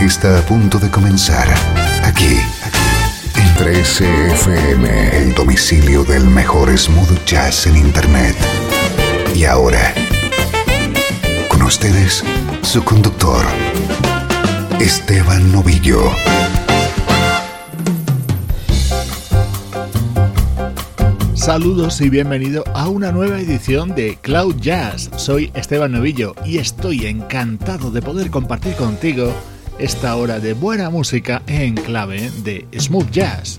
Está a punto de comenzar aquí en 13FM, el domicilio del mejor smooth jazz en Internet. Y ahora, con ustedes, su conductor, Esteban Novillo. Saludos y bienvenido a una nueva edición de Cloud Jazz. Soy Esteban Novillo y estoy encantado de poder compartir contigo esta hora de buena música en clave de smooth jazz.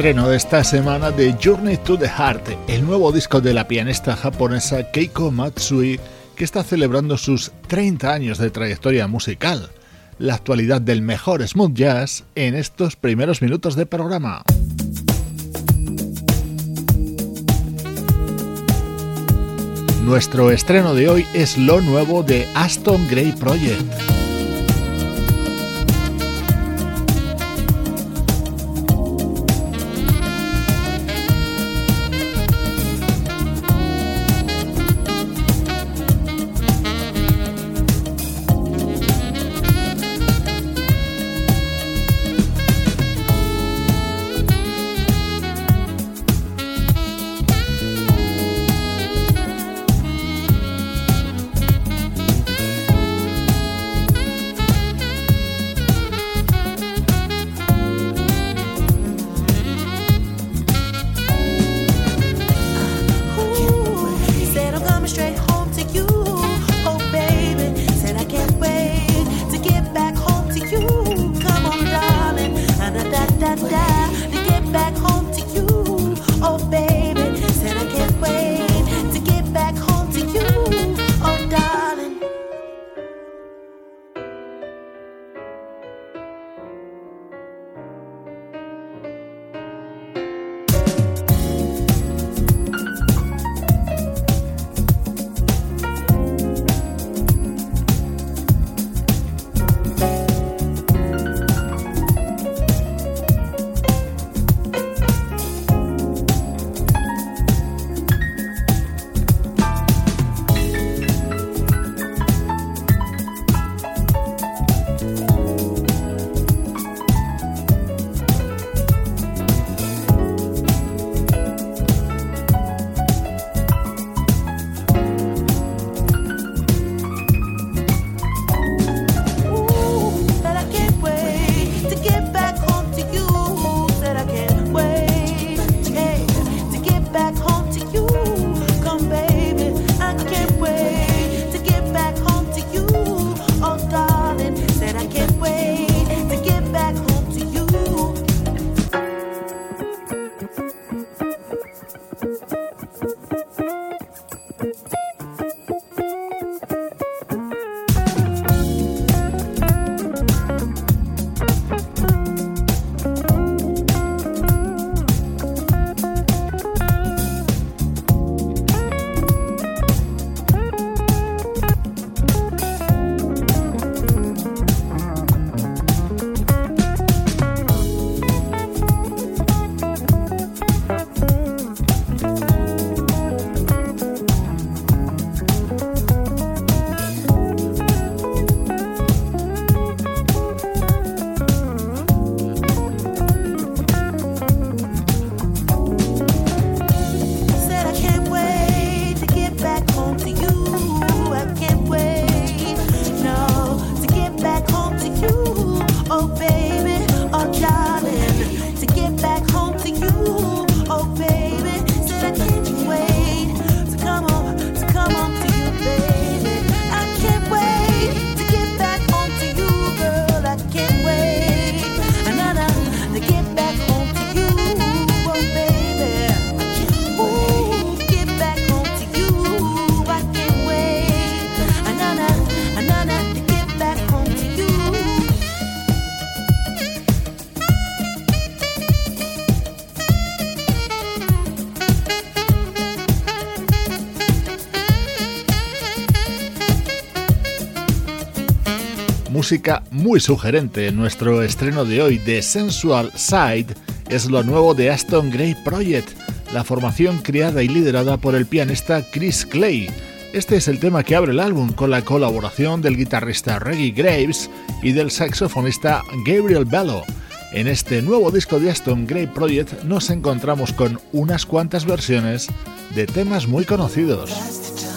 Estreno de esta semana de Journey to the Heart, el nuevo disco de la pianista japonesa Keiko Matsui, que está celebrando sus 30 años de trayectoria musical. La actualidad del mejor smooth jazz en estos primeros minutos de programa. Nuestro estreno de hoy es lo nuevo de Aston Gray Project. Música muy sugerente. Nuestro estreno de hoy de Sensual Side es lo nuevo de Aston Gray Project, la formación creada y liderada por el pianista Chris Clay. Este es el tema que abre el álbum con la colaboración del guitarrista Reggie Graves y del saxofonista Gabriel Bello. En este nuevo disco de Aston Gray Project nos encontramos con unas cuantas versiones de temas muy conocidos.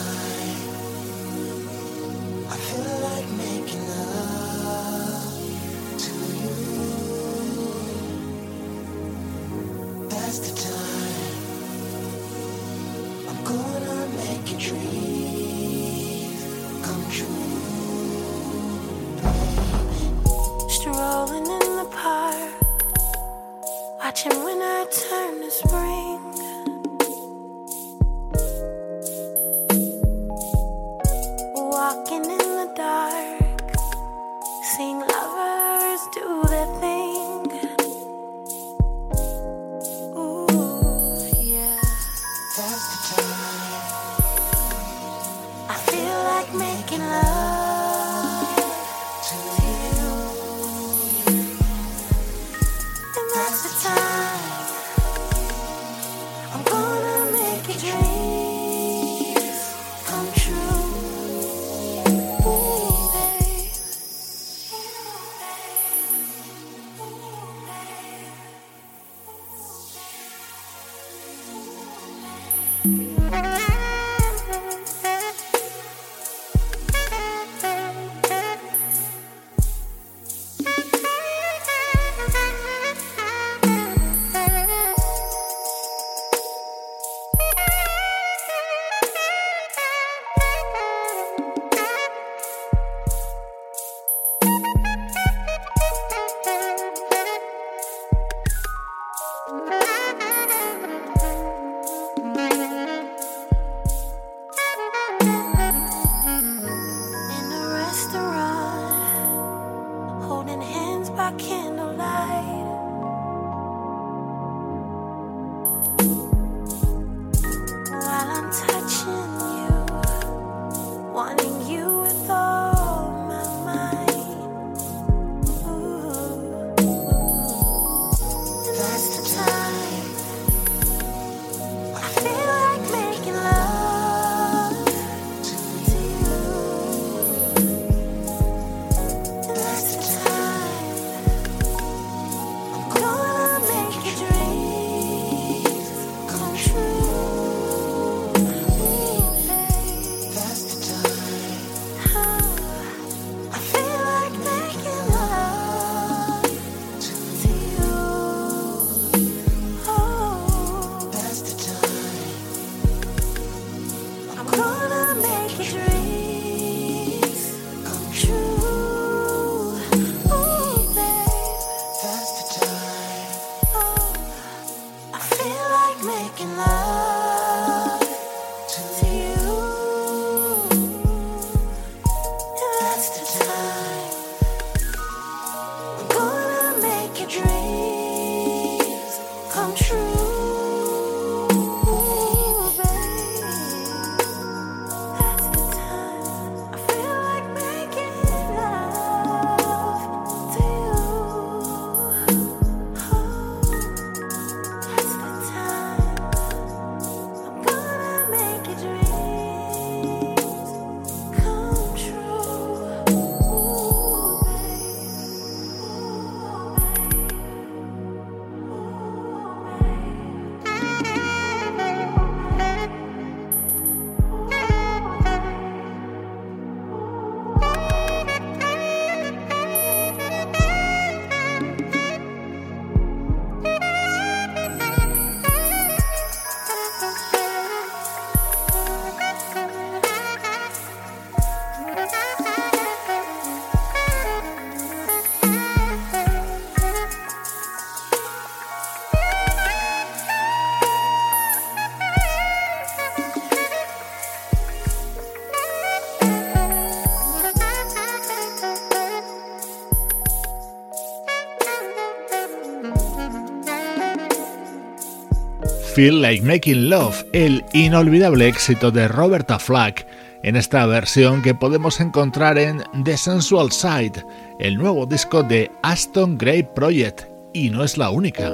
Feel Like Making Love, el inolvidable éxito de Roberta Flack en esta versión que podemos encontrar en The Sensual Side, el nuevo disco de Aston Gray Project, y no es la única.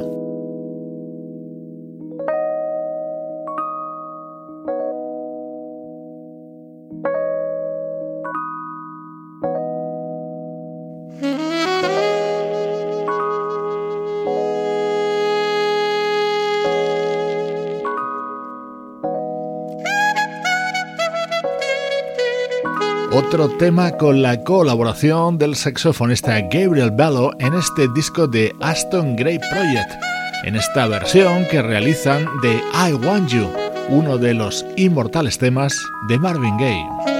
Otro tema con la colaboración del saxofonista Gabriel Bello en este disco de Aston Gray Project, en esta versión que realizan de I Want You, uno de los inmortales temas de Marvin Gaye.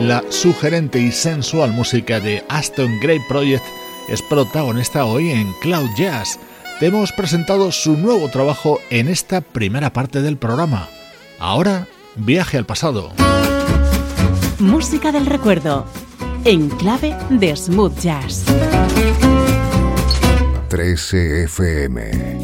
La sugerente y sensual música de Aston Gray Project es protagonista hoy en Cloud Jazz. Te hemos presentado su nuevo trabajo en esta primera parte del programa. Ahora, viaje al pasado. Música del recuerdo, en clave de smooth jazz. 13 FM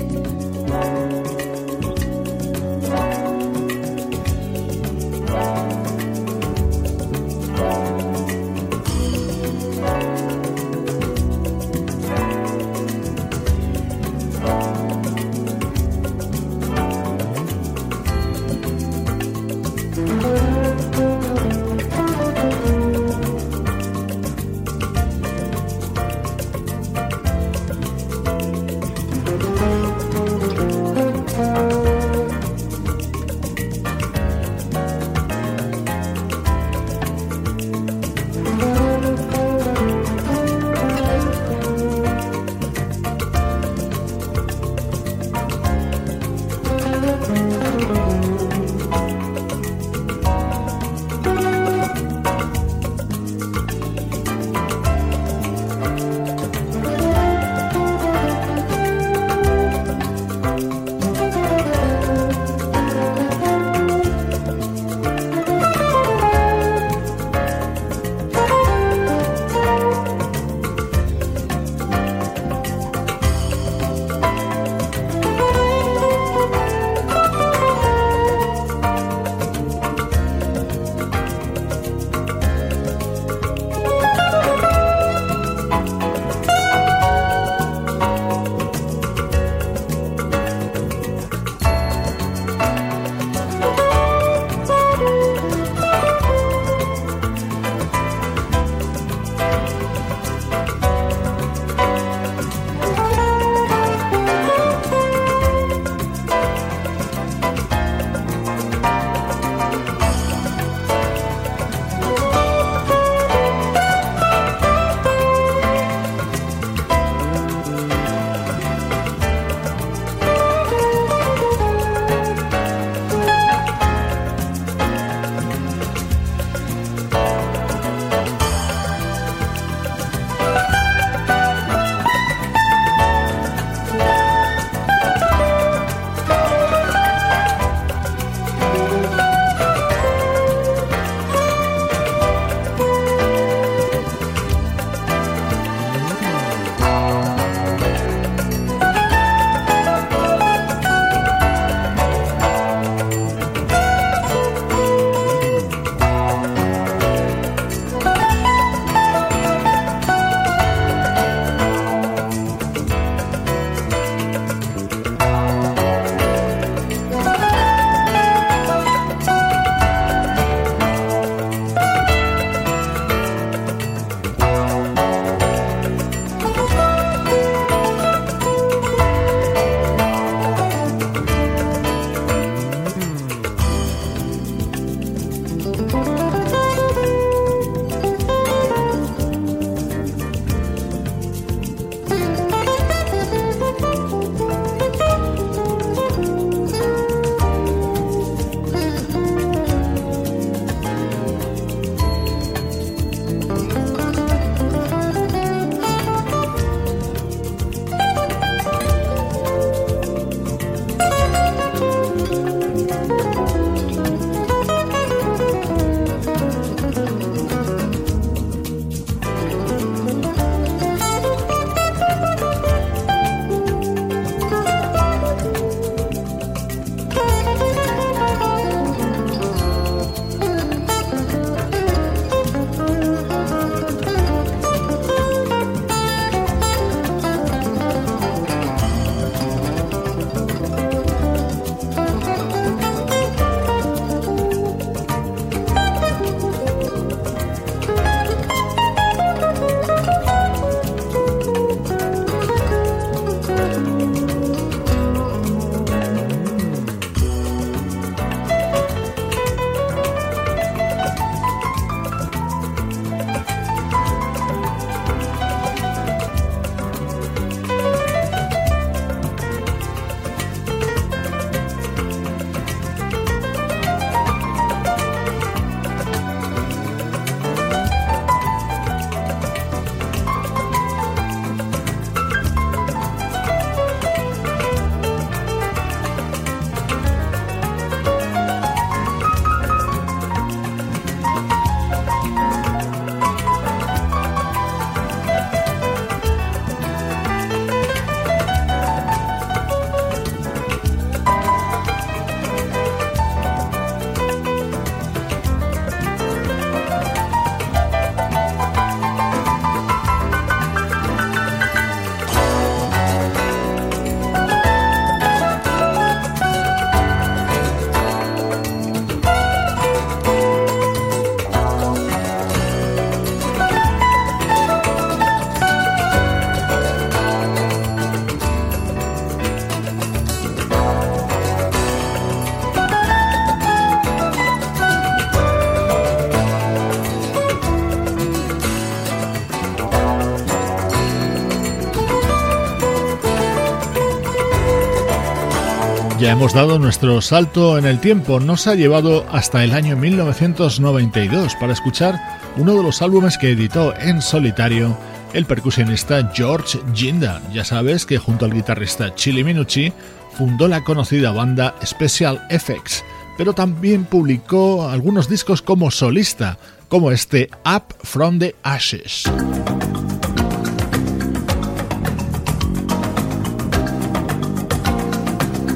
hemos dado nuestro salto en el tiempo, nos ha llevado hasta el año 1992 para escuchar uno de los álbumes que editó en solitario el percusionista George Ginda. Ya sabes que junto al guitarrista Chili Minucci fundó la conocida banda Special Effects, pero también publicó algunos discos como solista, como este Up from the Ashes.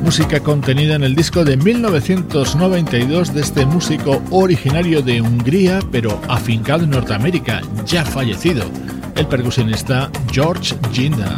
Música contenida en el disco de 1992 de este músico originario de Hungría pero afincado en Norteamérica, ya fallecido, el percusionista George Ginda.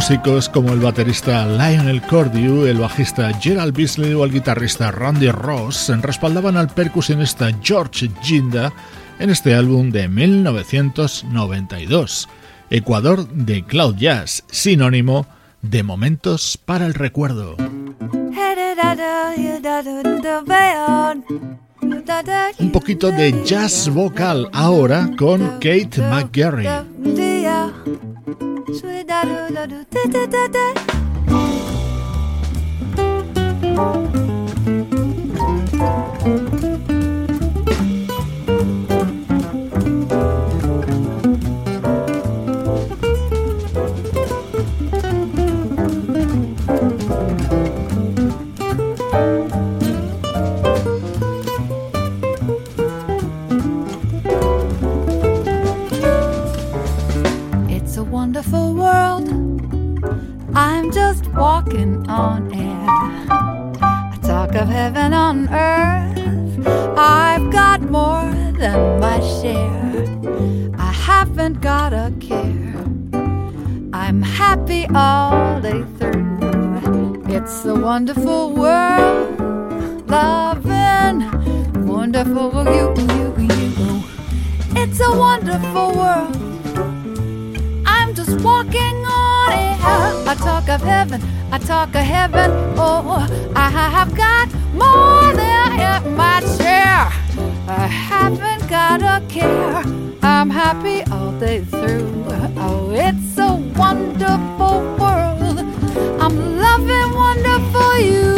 Músicos como el baterista Lionel Cordew, el bajista Gerald Beasley o el guitarrista Randy Ross respaldaban al percusionista George Ginda en este álbum de 1992, Ecuador de Cloud Jazz, sinónimo de momentos para el recuerdo. Un poquito de jazz vocal ahora con Kate McGarry. wonderful world walking on air. I talk of heaven on earth. I've got more than my share. I haven't got a care. I'm happy all day through. It's a wonderful world, loving, wonderful you, you, you. It's a wonderful world. I'm just walking on. I talk of heaven I talk of heaven. Oh, I have got more than my share. I haven't got a care. I'm happy all day through. Oh, it's a wonderful world. I'm loving wonderful you.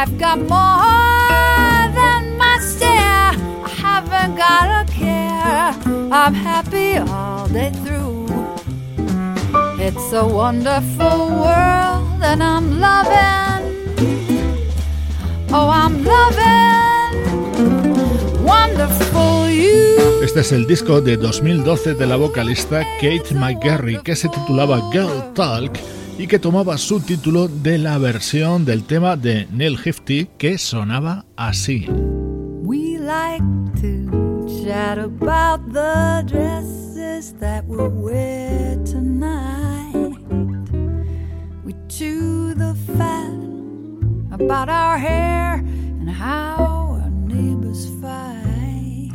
I've got more than my share. I haven't got a care. I'm happy all day through. It's a wonderful world, and I'm loving. Oh, I'm loving. Wonderful you. Este es el disco de 2012 de la vocalista Kate McGarry que se titulaba Girl Talk y que tomaba su título de la versión del tema de Neil Hefti que sonaba así. We like to chat about the dresses that we'll wear tonight. We chew the fat about our hair and how our neighbors fight.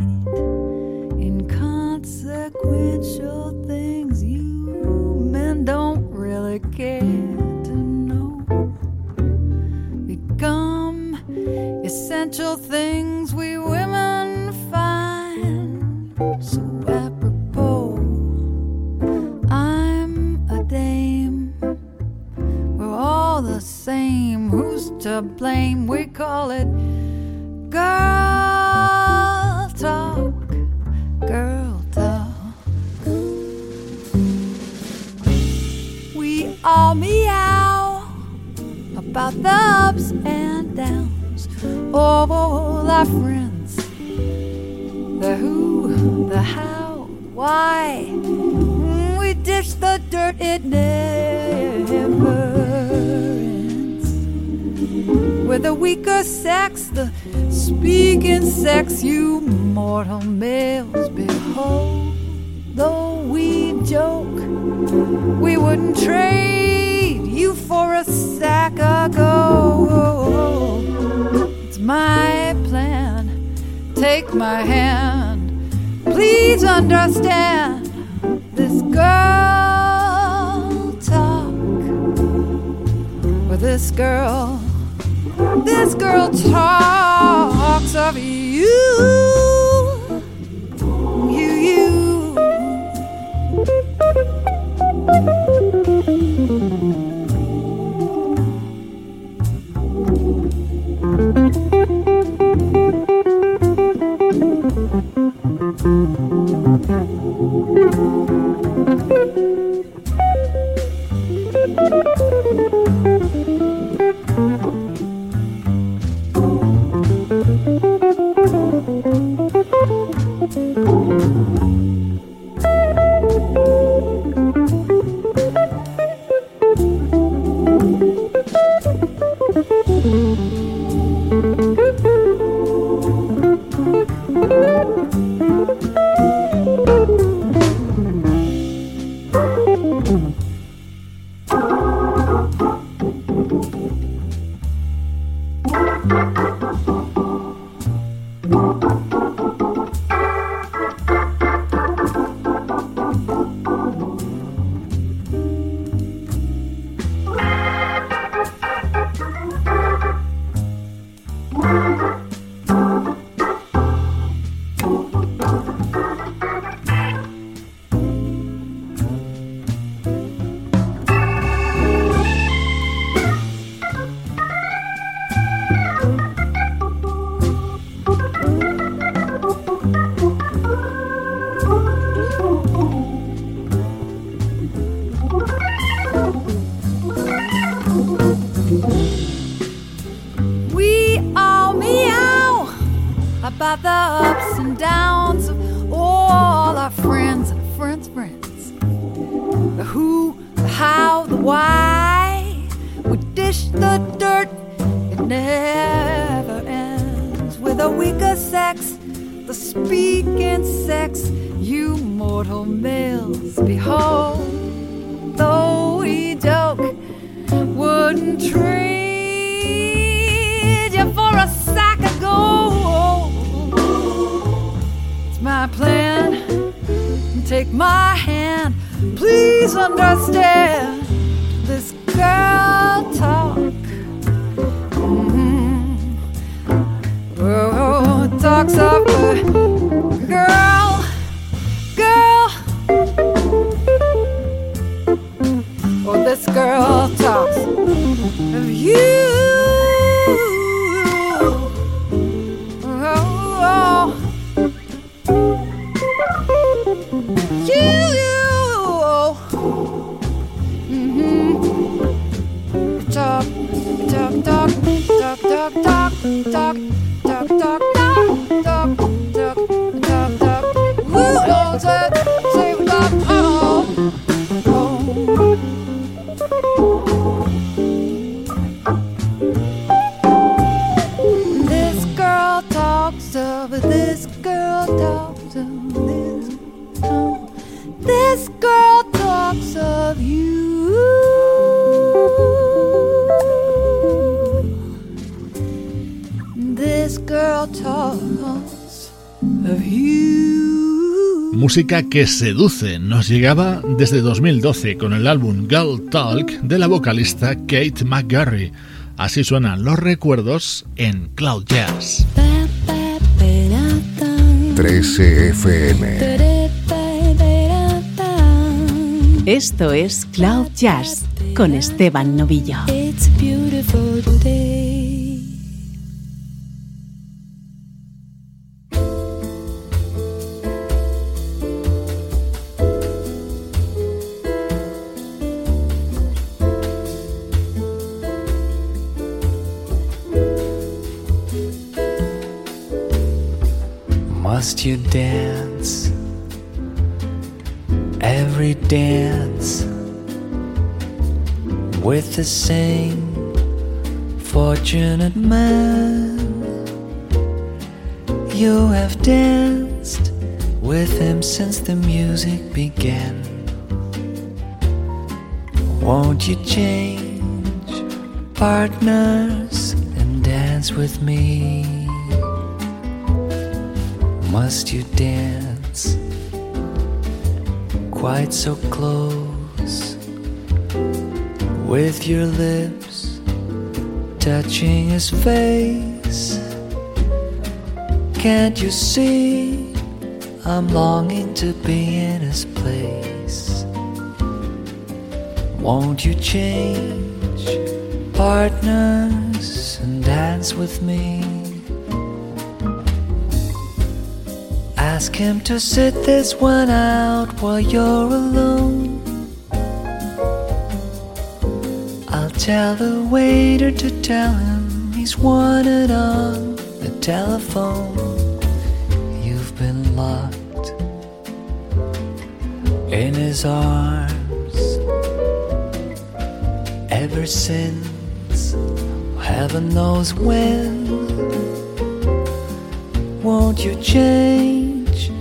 inconsequential things care to know become essential things we women find so apropos. I'm a dame, we're all the same. Who's to blame? We call it girl talk, girl. All meow about the ups and downs of all our friends. The who, the how, why. We dish the dirt, it never ends. With the weaker sex, the speaking sex, you mortal males behold. Though we joke, we wouldn't trade you for a sack of gold. It's my plan. Take my hand. Please understand this girl talk. With this girl, this girl talks of you. This girl talks of you. música que seduce nos llegaba desde 2012 con el álbum Girl Talk de la vocalista Kate McGarry. Así suenan los recuerdos en Cloud Jazz. 13 FM. Esto es Cloud Jazz con Esteban Novillo. Must you dance with the same fortunate man? You have danced with him since the music began. Won't you change partners and dance with me? Must you dance quite so close with your lips touching his face. Can't you see? I'm longing to be in his place. Won't you change partners and dance with me? Ask him to sit this one out while you're alone. Tell the waiter to tell him he's wanted on the telephone. You've been locked in his arms ever since, heaven knows when. Won't you change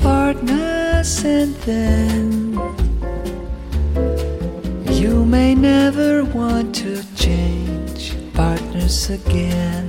partners and then want to change partners again?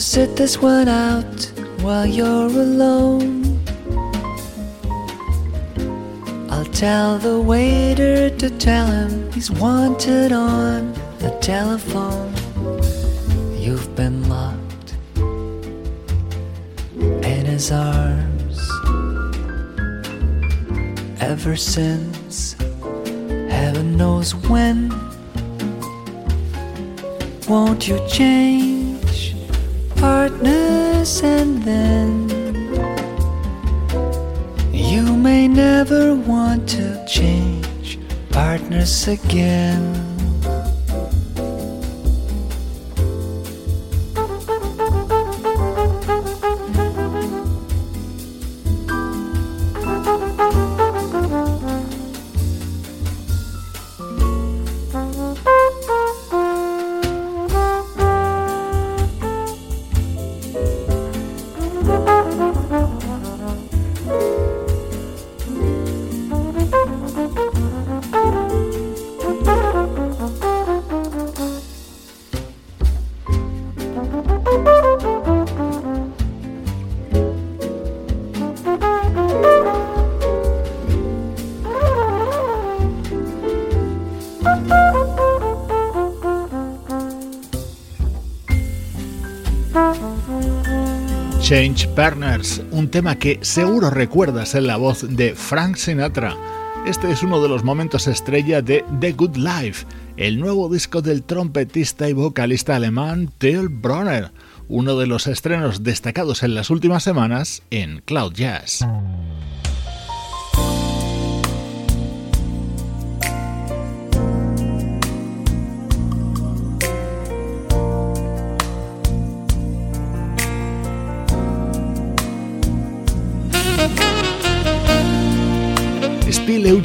Sit this one out while you're alone. I'll tell the waiter to tell him he's wanted on the telephone. You've been locked in his arms ever since heaven knows when. Won't you change? Partners and then you may never want to change partners again. Change Partners, un tema que seguro recuerdas en la voz de Frank Sinatra. Este es uno de los momentos estrella de The Good Life, el nuevo disco del trompetista y vocalista alemán Till Bronner, uno de los estrenos destacados en las últimas semanas en Cloud Jazz.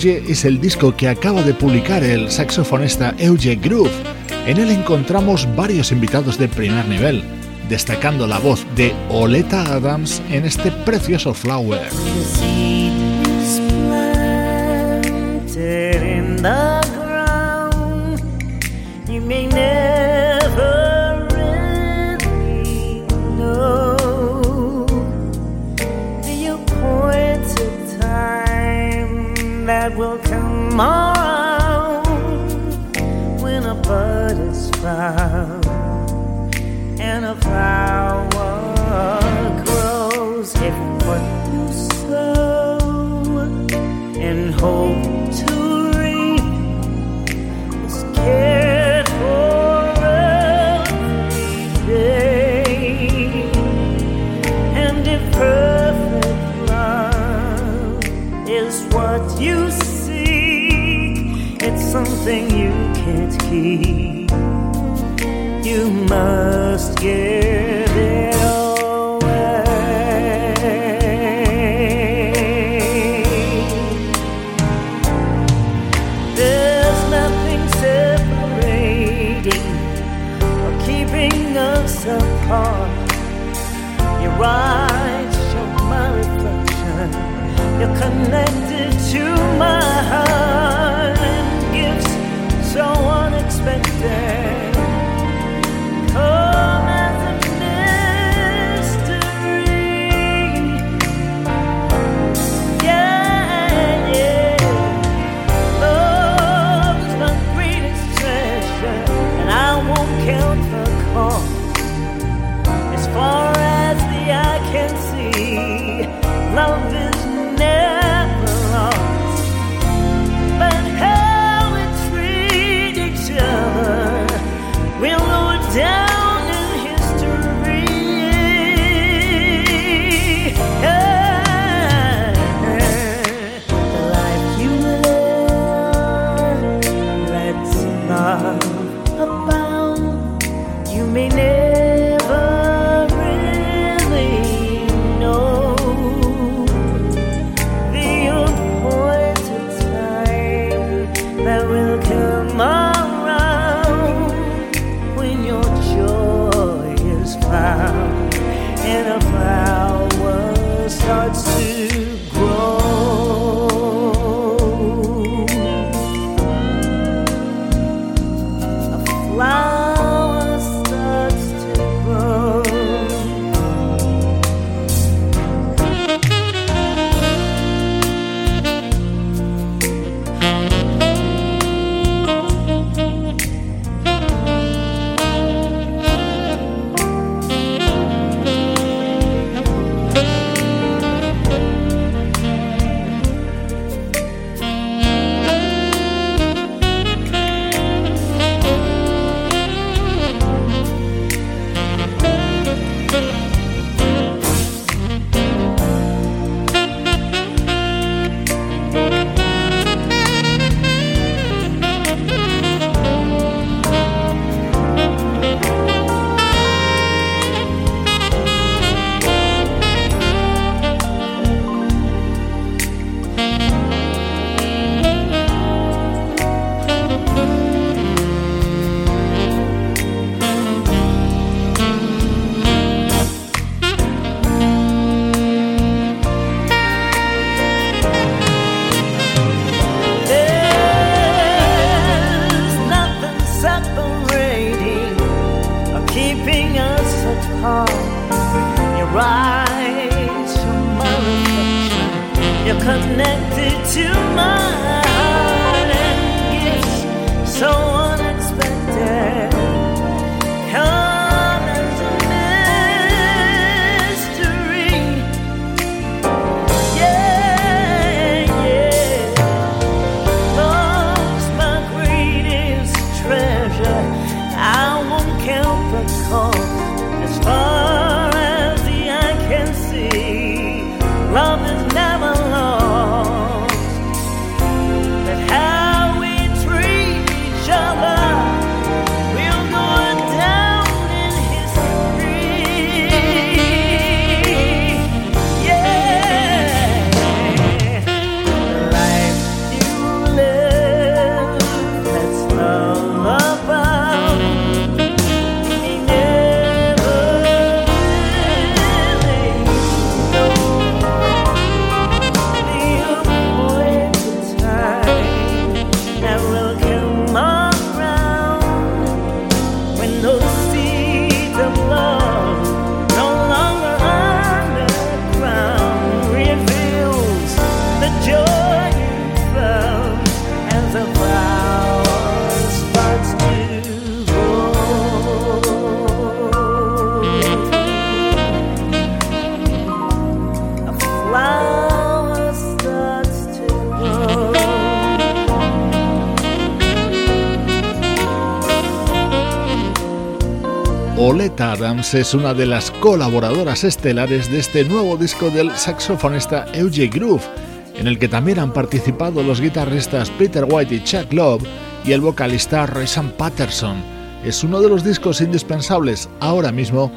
Es el disco que acaba de publicar el saxofonista Euge Groove. En él encontramos varios invitados de primer nivel, destacando la voz de Oleta Adams en este precioso Flower. Will come around when a bud is found and a flower grows. If what you sow and hope to reap see. You must give Oleta Adams es una de las colaboradoras estelares de este nuevo disco del saxofonista Eugene Groove. en el que también han participado los guitarristas Peter White y Chuck Love y el vocalista Rayson Patterson. Es uno de los discos indispensables ahora mismo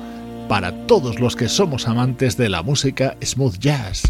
para todos los que somos amantes de la música smooth jazz.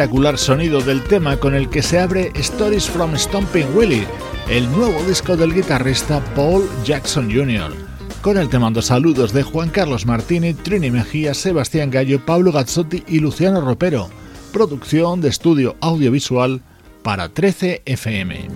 Espectacular sonido del tema con el que se abre Stories from Stomping Willie, el nuevo disco del guitarrista Paul Jackson Jr. Con el te mando saludos de Juan Carlos Martini, Trini Mejía, Sebastián Gallo, Pablo Gazzotti y Luciano Ropero. Producción de estudio audiovisual para 13 FM.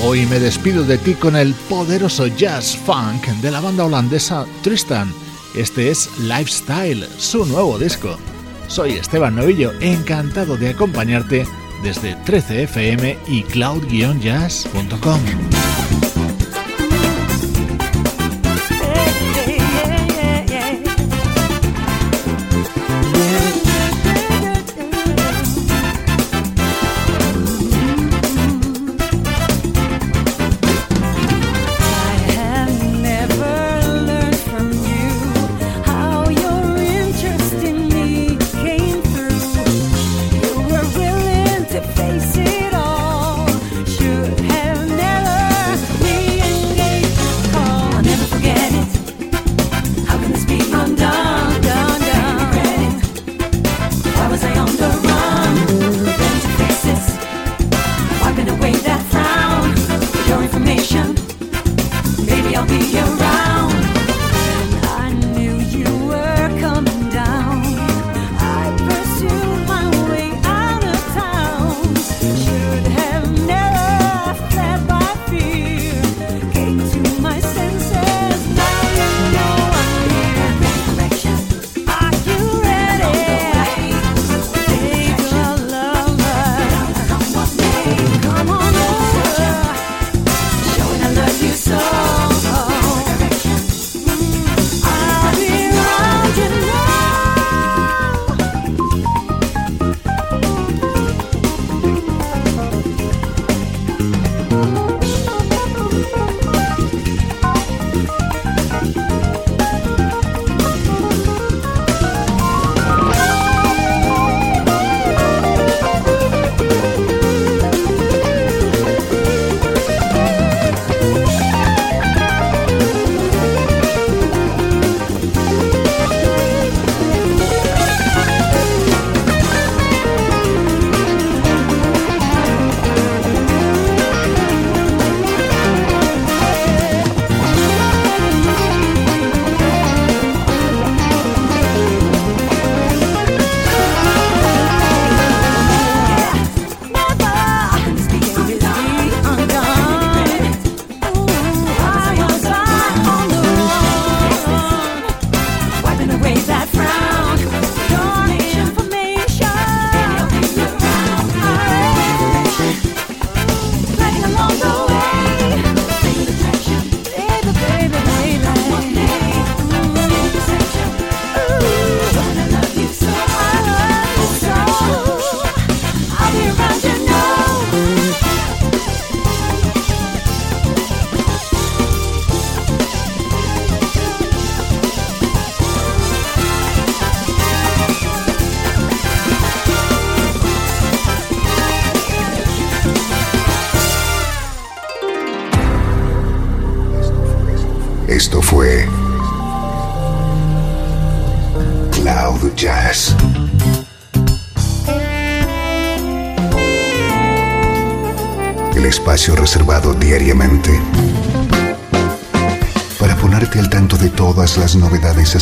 Hoy me despido de ti con el poderoso jazz funk de la banda holandesa Tristan. Este es Lifestyle, su nuevo disco. Soy Esteban Novillo, encantado de acompañarte desde 13fm y cloud-jazz.com.